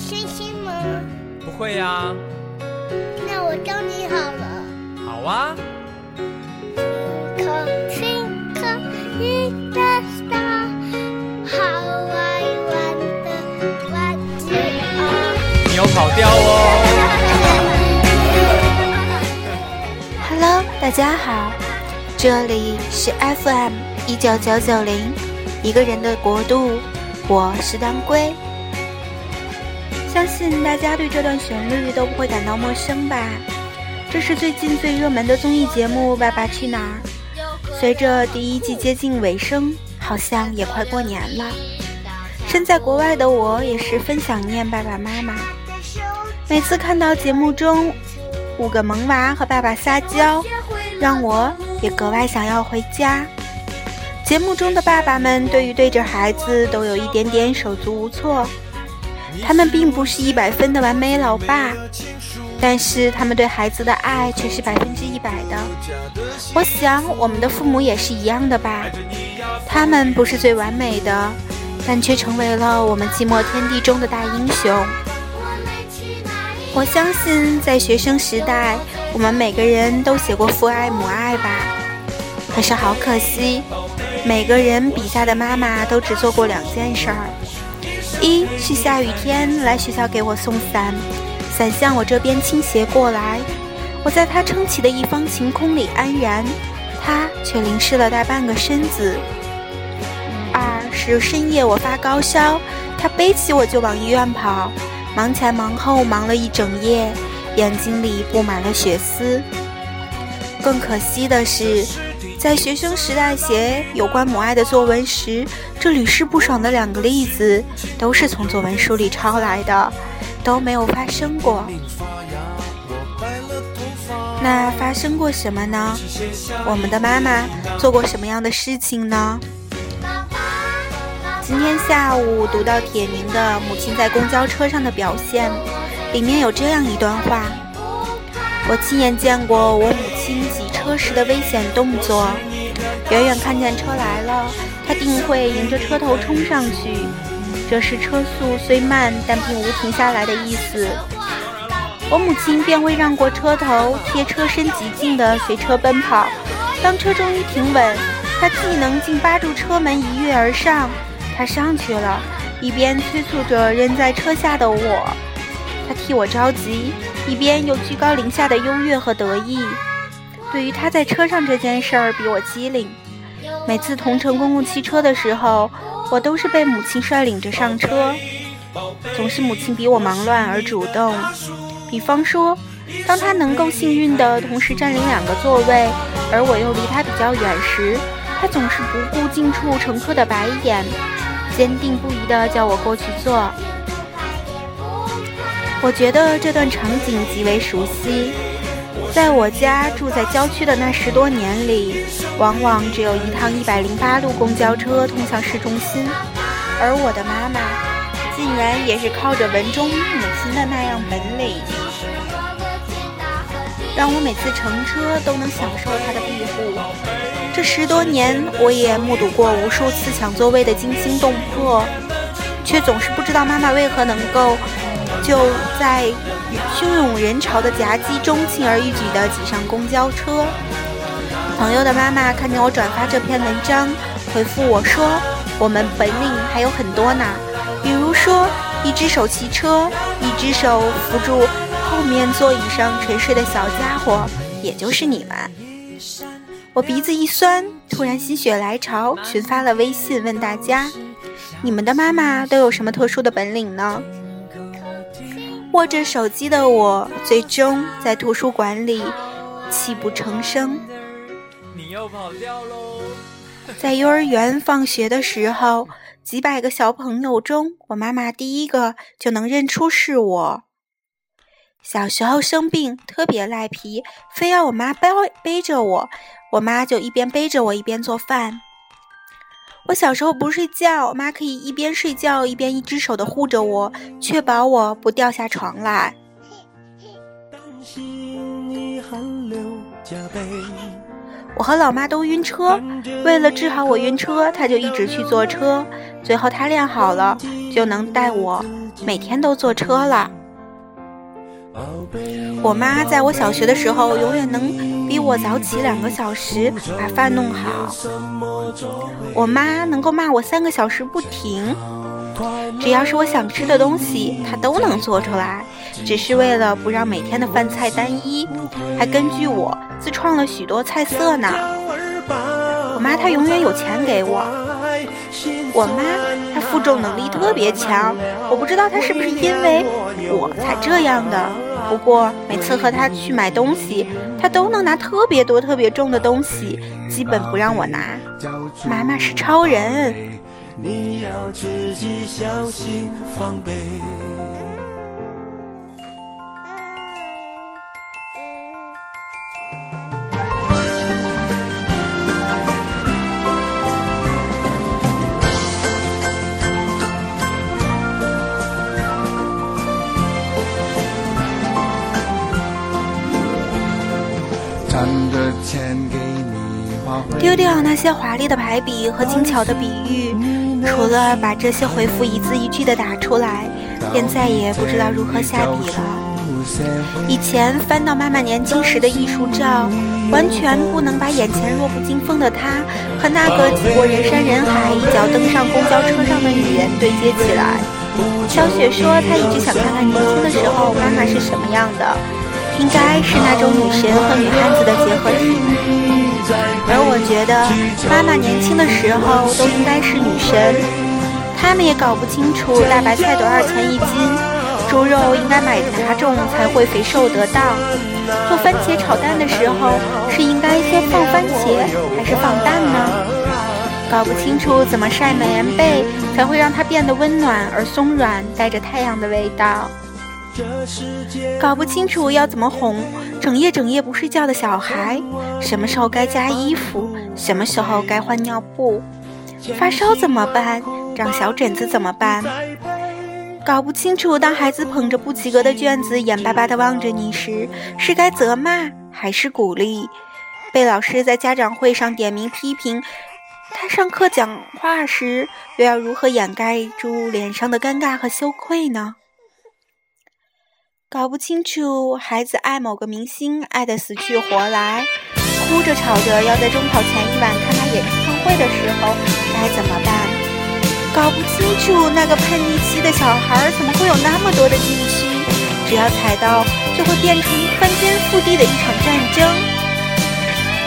星星吗？不会呀。那我教你好了。好啊。你有跑调哦。Hello，大家好，这里是 FM 一九九九零，一个人的国度，我是当归。相信大家对这段旋律都不会感到陌生吧？这是最近最热门的综艺节目《爸爸去哪儿》。随着第一季接近尾声，好像也快过年了。身在国外的我也十分想念爸爸妈妈。每次看到节目中五个萌娃和爸爸撒娇，让我也格外想要回家。节目中的爸爸们对于对着孩子都有一点点手足无措。他们并不是一百分的完美老爸，但是他们对孩子的爱却是百分之一百的。我想我们的父母也是一样的吧，他们不是最完美的，但却成为了我们寂寞天地中的大英雄。我相信在学生时代，我们每个人都写过父爱母爱吧。可是好可惜，每个人笔下的妈妈都只做过两件事儿。一是下雨天来学校给我送伞，伞向我这边倾斜过来，我在他撑起的一方晴空里安然，他却淋湿了大半个身子。二是深夜我发高烧，他背起我就往医院跑，忙前忙后忙了一整夜，眼睛里布满了血丝。更可惜的是。在学生时代写有关母爱的作文时，这屡试不爽的两个例子都是从作文书里抄来的，都没有发生过。那发生过什么呢？我们的妈妈做过什么样的事情呢？今天下午读到铁凝的母亲在公交车上的表现，里面有这样一段话：我亲眼见过我母亲几。车时的危险动作，远远看见车来了，他定会迎着车头冲上去。这时车速虽慢，但并无停下来的意思。我母亲便会让过车头，贴车身极近的随车奔跑。当车终于停稳，他既能竟扒住车门一跃而上。他上去了，一边催促着仍在车下的我，他替我着急，一边又居高临下的优越和得意。对于他在车上这件事儿比我机灵，每次同乘公共汽车的时候，我都是被母亲率领着上车，总是母亲比我忙乱而主动。比方说，当他能够幸运的同时占领两个座位，而我又离他比较远时，他总是不顾近处乘客的白眼，坚定不移地叫我过去坐。我觉得这段场景极为熟悉。在我家住在郊区的那十多年里，往往只有一趟一百零八路公交车通向市中心，而我的妈妈竟然也是靠着文中母亲的那样本领，让我每次乘车都能享受她的庇护。这十多年，我也目睹过无数次抢座位的惊心动魄，却总是不知道妈妈为何能够。就在汹涌人潮的夹击中，轻而易举地挤上公交车。朋友的妈妈看见我转发这篇文章，回复我说：“我们本领还有很多呢，比如说，一只手骑车，一只手扶住后面座椅上沉睡的小家伙，也就是你们。”我鼻子一酸，突然心血来潮，群发了微信问大家：“你们的妈妈都有什么特殊的本领呢？”握着手机的我，最终在图书馆里泣不成声。你又跑掉喽！在幼儿园放学的时候，几百个小朋友中，我妈妈第一个就能认出是我。小时候生病特别赖皮，非要我妈背背着我，我妈就一边背着我一边做饭。我小时候不睡觉，我妈可以一边睡觉一边一只手的护着我，确保我不掉下床来。我和老妈都晕车，为了治好我晕车，她就一直去坐车。最后她练好了，就能带我每天都坐车了。我妈在我小学的时候，永远能比我早起两个小时把饭弄好。我妈能够骂我三个小时不停，只要是我想吃的东西，她都能做出来，只是为了不让每天的饭菜单一，还根据我自创了许多菜色呢。我妈她永远有钱给我。我妈负重能力特别强，我不知道他是不是因为我才这样的。不过每次和他去买东西，他都能拿特别多、特别重的东西，基本不让我拿。妈妈是超人。你要自己小心防备。丢掉那些华丽的排比和精巧的比喻，除了把这些回复一字一句的打出来，便再也不知道如何下笔了。以前翻到妈妈年轻时的艺术照，完全不能把眼前弱不禁风的她和那个挤过人山人海、一脚登上公交车上的女人对接起来。小雪说，她一直想看看年轻的时候妈妈是什么样的，应该是那种女神和女汉子的结合体。而我觉得妈妈年轻的时候都应该是女神，他们也搞不清楚大白菜多少钱一斤，猪肉应该买哪种才会肥瘦得当。做番茄炒蛋的时候是应该先放番茄还是放蛋呢？搞不清楚怎么晒棉被才会让它变得温暖而松软，带着太阳的味道。搞不清楚要怎么哄整夜整夜不睡觉的小孩，什么时候该加衣服，什么时候该换尿布，发烧怎么办，长小疹子怎么办？搞不清楚当孩子捧着不及格的卷子眼巴巴地望着你时，是该责骂还是鼓励？被老师在家长会上点名批评，他上课讲话时又要如何掩盖住脸上的尴尬和羞愧呢？搞不清楚孩子爱某个明星爱得死去活来，哭着吵着要在中考前一晚看他演唱会的时候该怎么办？搞不清楚那个叛逆期的小孩怎么会有那么多的禁区，只要踩到就会变成翻天覆地的一场战争。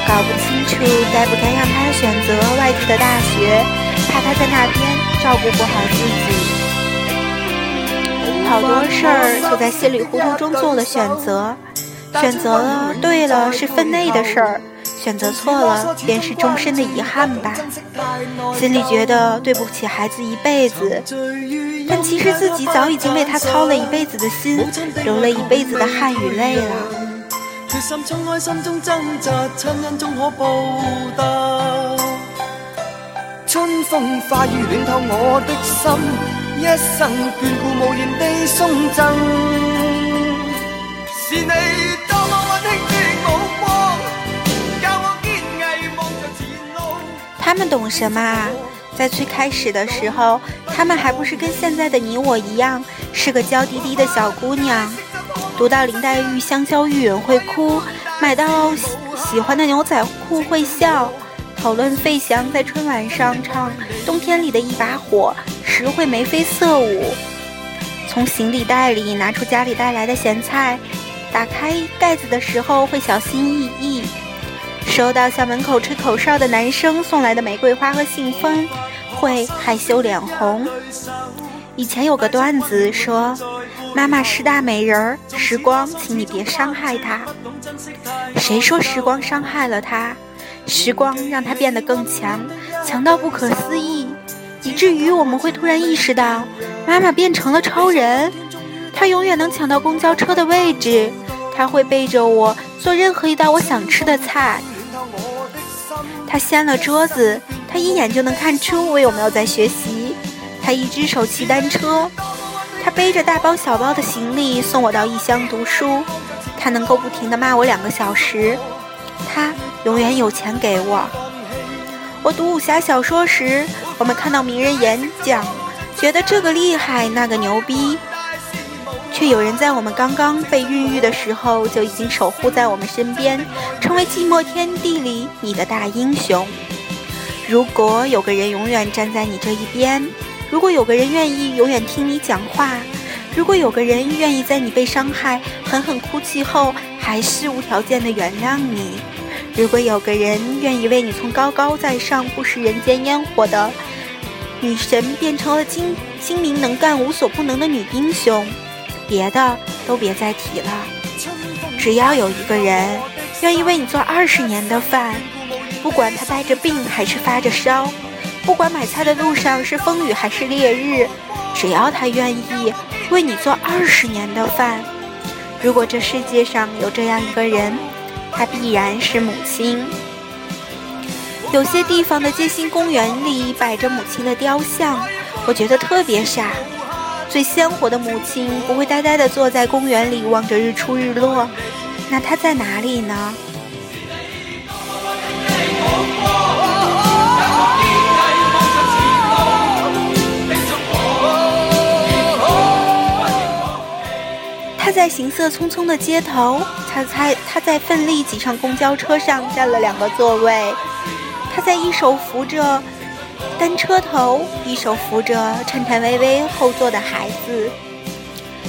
搞不清楚该不该让他选择外地的大学，怕他在那边照顾不好自己。好多事儿就在稀里糊涂中做了选择，选择对了是分内的事儿，选择错了便是终身的遗憾吧。心里觉得对不起孩子一辈子，但其实自己早已经为他操了一辈子的心，流了一辈子的汗与泪了。春风化雨暖透我的心。一生眷顾无言地送赠，是你多么温馨的目光，教我坚毅望着前路。他们懂什么？在最开始的时候，他们还不是跟现在的你我一样，是个娇滴滴的小姑娘。读到林黛玉香消玉殒会哭，买到喜喜欢的牛仔裤会笑，讨论费翔在春晚上唱《冬天里的一把火》。时会眉飞色舞，从行李袋里拿出家里带来的咸菜，打开盖子的时候会小心翼翼，收到校门口吹口哨的男生送来的玫瑰花和信封，会害羞脸红。以前有个段子说，妈妈是大美人儿，时光，请你别伤害她。谁说时光伤害了她？时光让她变得更强，强到不可思议。至于我们会突然意识到，妈妈变成了超人，她永远能抢到公交车的位置，她会背着我做任何一道我想吃的菜，她掀了桌子，她一眼就能看出我有没有在学习，她一只手骑单车，她背着大包小包的行李送我到异乡读书，她能够不停地骂我两个小时，她永远有钱给我。我读武侠小说时，我们看到名人演讲，觉得这个厉害，那个牛逼，却有人在我们刚刚被孕育的时候就已经守护在我们身边，成为寂寞天地里你的大英雄。如果有个人永远站在你这一边，如果有个人愿意永远听你讲话，如果有个人愿意在你被伤害、狠狠哭泣后，还是无条件的原谅你，如果有个人愿意为你从高高在上、不食人间烟火的女神变成了精精明能干、无所不能的女英雄，别的都别再提了。只要有一个人愿意为你做二十年的饭。不管他带着病还是发着烧，不管买菜的路上是风雨还是烈日，只要他愿意为你做二十年的饭，如果这世界上有这样一个人，她必然是母亲。有些地方的街心公园里摆着母亲的雕像，我觉得特别傻。最鲜活的母亲不会呆呆地坐在公园里望着日出日落，那她在哪里呢？他在行色匆匆的街头，他猜他在奋力挤上公交车上占了两个座位，他在一手扶着单车头，一手扶着颤颤巍巍后座的孩子。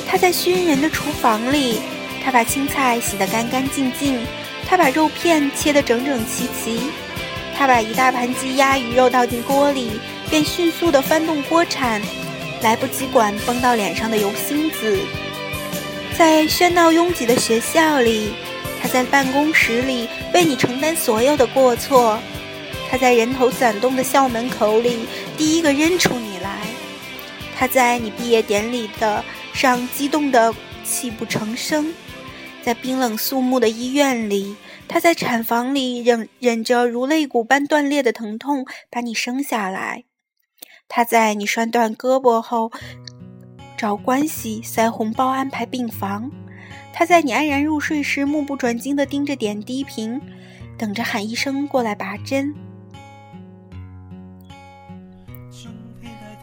他在熏人的厨房里，他把青菜洗得干干净净，他把肉片切得整整齐齐。他把一大盘鸡鸭鱼肉倒进锅里，便迅速地翻动锅铲，来不及管崩到脸上的油星子。在喧闹拥挤的学校里，他在办公室里为你承担所有的过错。他在人头攒动的校门口里第一个认出你来。他在你毕业典礼的上激动得泣不成声。在冰冷肃穆的医院里。他在产房里忍忍着如肋骨般断裂的疼痛把你生下来，他在你摔断胳膊后找关系塞红包安排病房，他在你安然入睡时目不转睛地盯着点滴瓶，等着喊医生过来拔针。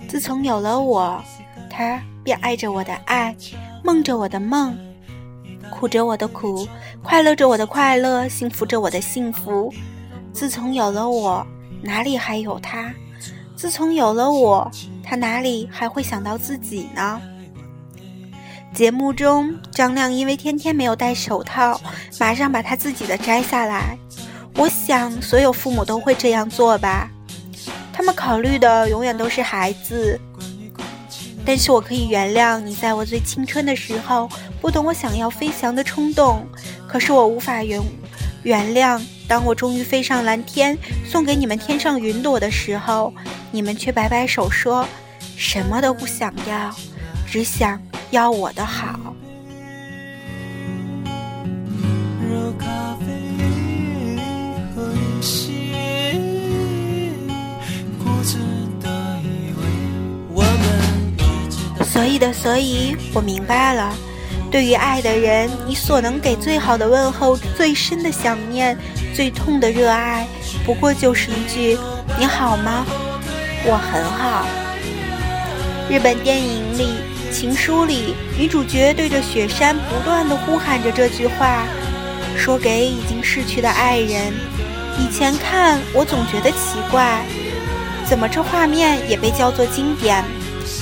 自从有了我，他便爱着我的爱，梦着我的梦。苦着我的苦，快乐着我的快乐，幸福着我的幸福。自从有了我，哪里还有他？自从有了我，他哪里还会想到自己呢？节目中，张亮因为天天没有戴手套，马上把他自己的摘下来。我想，所有父母都会这样做吧。他们考虑的永远都是孩子。但是我可以原谅你，在我最青春的时候不懂我想要飞翔的冲动。可是我无法原原谅，当我终于飞上蓝天，送给你们天上云朵的时候，你们却摆摆手说，什么都不想要，只想要我的好。所以的，所以我明白了。对于爱的人，你所能给最好的问候、最深的想念、最痛的热爱，不过就是一句“你好吗？我很好。”日本电影里《情书》里，女主角对着雪山不断的呼喊着这句话，说给已经逝去的爱人。以前看，我总觉得奇怪，怎么这画面也被叫做经典？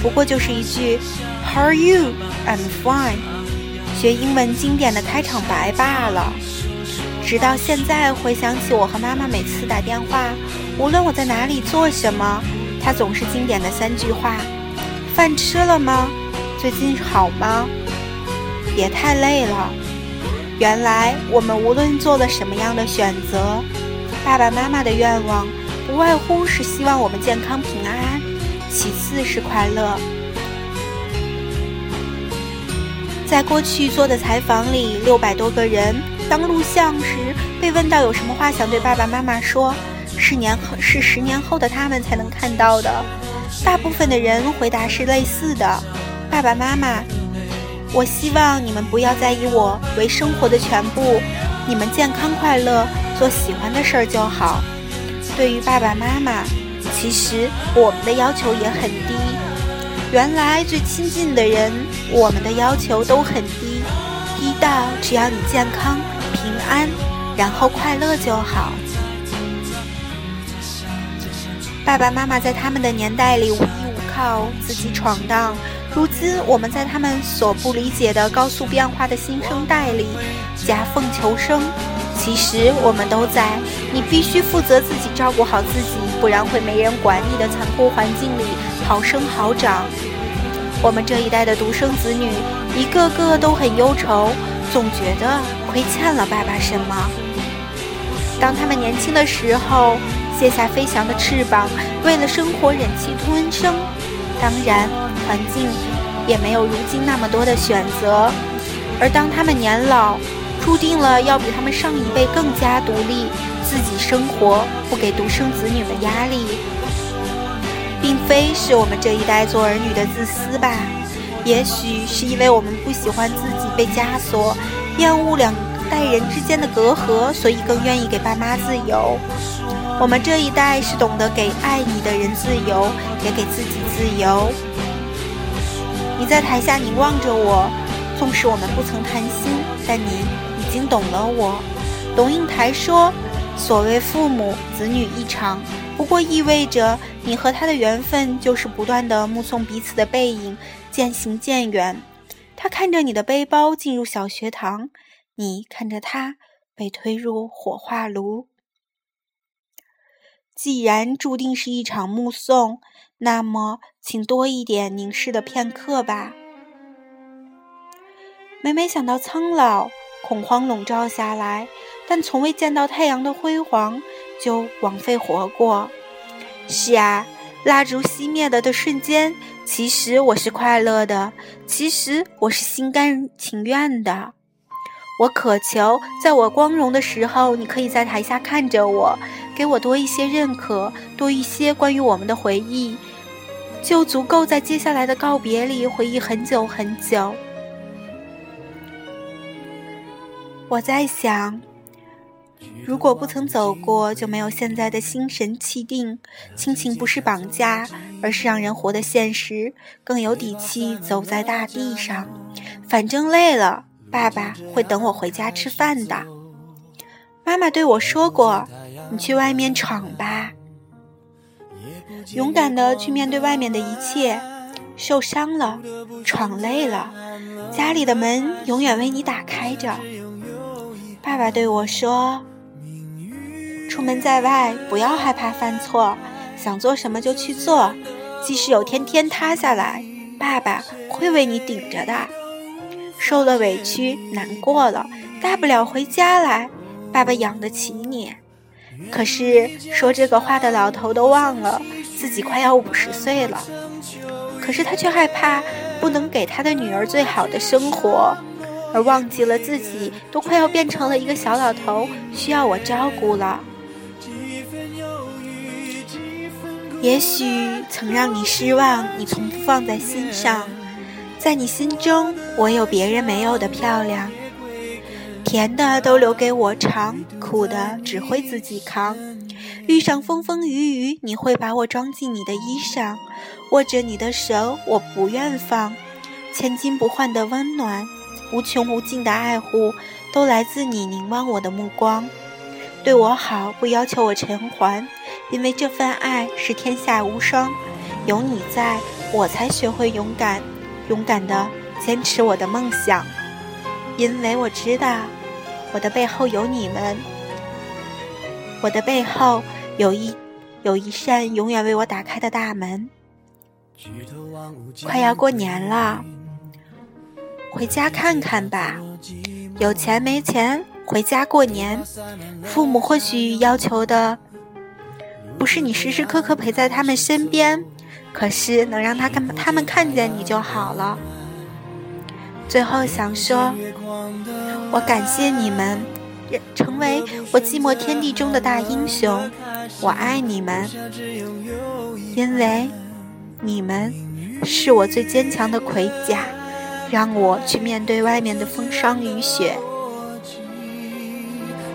不过就是一句 "How are you? I'm fine"，学英文经典的开场白罢了。直到现在回想起我和妈妈每次打电话，无论我在哪里做什么，她总是经典的三句话：饭吃了吗？最近好吗？别太累了。原来我们无论做了什么样的选择，爸爸妈妈的愿望不外乎是希望我们健康平安。其次是快乐。在过去做的采访里，六百多个人当录像时被问到有什么话想对爸爸妈妈说，是年后是十年后的他们才能看到的。大部分的人回答是类似的：爸爸妈妈，我希望你们不要再以我为生活的全部，你们健康快乐，做喜欢的事儿就好。对于爸爸妈妈。其实我们的要求也很低，原来最亲近的人，我们的要求都很低，低到只要你健康、平安，然后快乐就好。爸爸妈妈在他们的年代里无依无靠，自己闯荡。如今我们在他们所不理解的高速变化的新生代里夹缝求生。其实我们都在你必须负责自己照顾好自己，不然会没人管你的残酷环境里好生好长。我们这一代的独生子女，一个个都很忧愁，总觉得亏欠了爸爸什么。当他们年轻的时候，卸下飞翔的翅膀，为了生活忍气吞声。当然，环境也没有如今那么多的选择。而当他们年老，注定了要比他们上一辈更加独立，自己生活，不给独生子女的压力，并非是我们这一代做儿女的自私吧？也许是因为我们不喜欢自己被枷锁，厌恶两代人之间的隔阂，所以更愿意给爸妈自由。我们这一代是懂得给爱你的人自由，也给自己自由。你在台下凝望着我，纵使我们不曾谈心，但你。已经懂了我。龙应台说：“所谓父母子女一场，不过意味着你和他的缘分就是不断的目送彼此的背影渐行渐远。他看着你的背包进入小学堂，你看着他被推入火化炉。既然注定是一场目送，那么请多一点凝视的片刻吧。每每想到苍老。”恐慌笼罩下来，但从未见到太阳的辉煌，就枉费活过。是啊，蜡烛熄灭了的瞬间，其实我是快乐的，其实我是心甘情愿的。我渴求，在我光荣的时候，你可以在台下看着我，给我多一些认可，多一些关于我们的回忆，就足够在接下来的告别里回忆很久很久。我在想，如果不曾走过，就没有现在的心神气定。亲情不是绑架，而是让人活得现实，更有底气走在大地上。反正累了，爸爸会等我回家吃饭的。妈妈对我说过：“你去外面闯吧，勇敢的去面对外面的一切。受伤了，闯累了，家里的门永远为你打开着。”爸爸对我说：“出门在外，不要害怕犯错，想做什么就去做。即使有天天塌下来，爸爸会为你顶着的。受了委屈，难过了，大不了回家来，爸爸养得起你。可是说这个话的老头都忘了自己快要五十岁了，可是他却害怕不能给他的女儿最好的生活。”而忘记了自己都快要变成了一个小老头，需要我照顾了。也许曾让你失望，你从不放在心上。在你心中，我有别人没有的漂亮。甜的都留给我尝，苦的只会自己扛。遇上风风雨雨，你会把我装进你的衣裳，握着你的手，我不愿放，千金不换的温暖。无穷无尽的爱护，都来自你凝望我的目光。对我好，不要求我偿还，因为这份爱是天下无双。有你在，我才学会勇敢，勇敢的坚持我的梦想。因为我知道，我的背后有你们，我的背后有一有一扇永远为我打开的大门。快要过年了。回家看看吧，有钱没钱，回家过年。父母或许要求的不是你时时刻刻陪在他们身边，可是能让他看他们看见你就好了。最后想说，我感谢你们，成为我寂寞天地中的大英雄。我爱你们，因为你们是我最坚强的盔甲。让我去面对外面的风霜雨雪。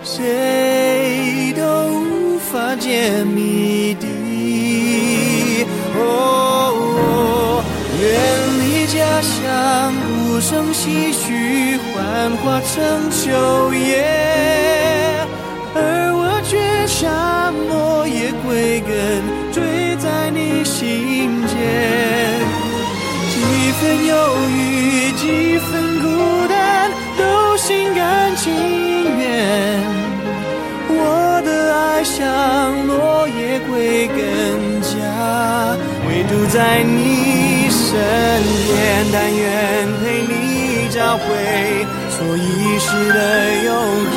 谁都无法解谜底。哦，月家乡无声唏嘘，幻化成秋叶，而我却像落叶归根，坠在你心间。几分忧郁，几分孤单，都心甘情愿。我的爱像落叶归根家，唯独在你身边，但愿陪你找回所遗失的永恒。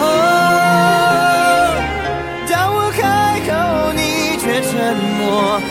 当我开口，你却沉默，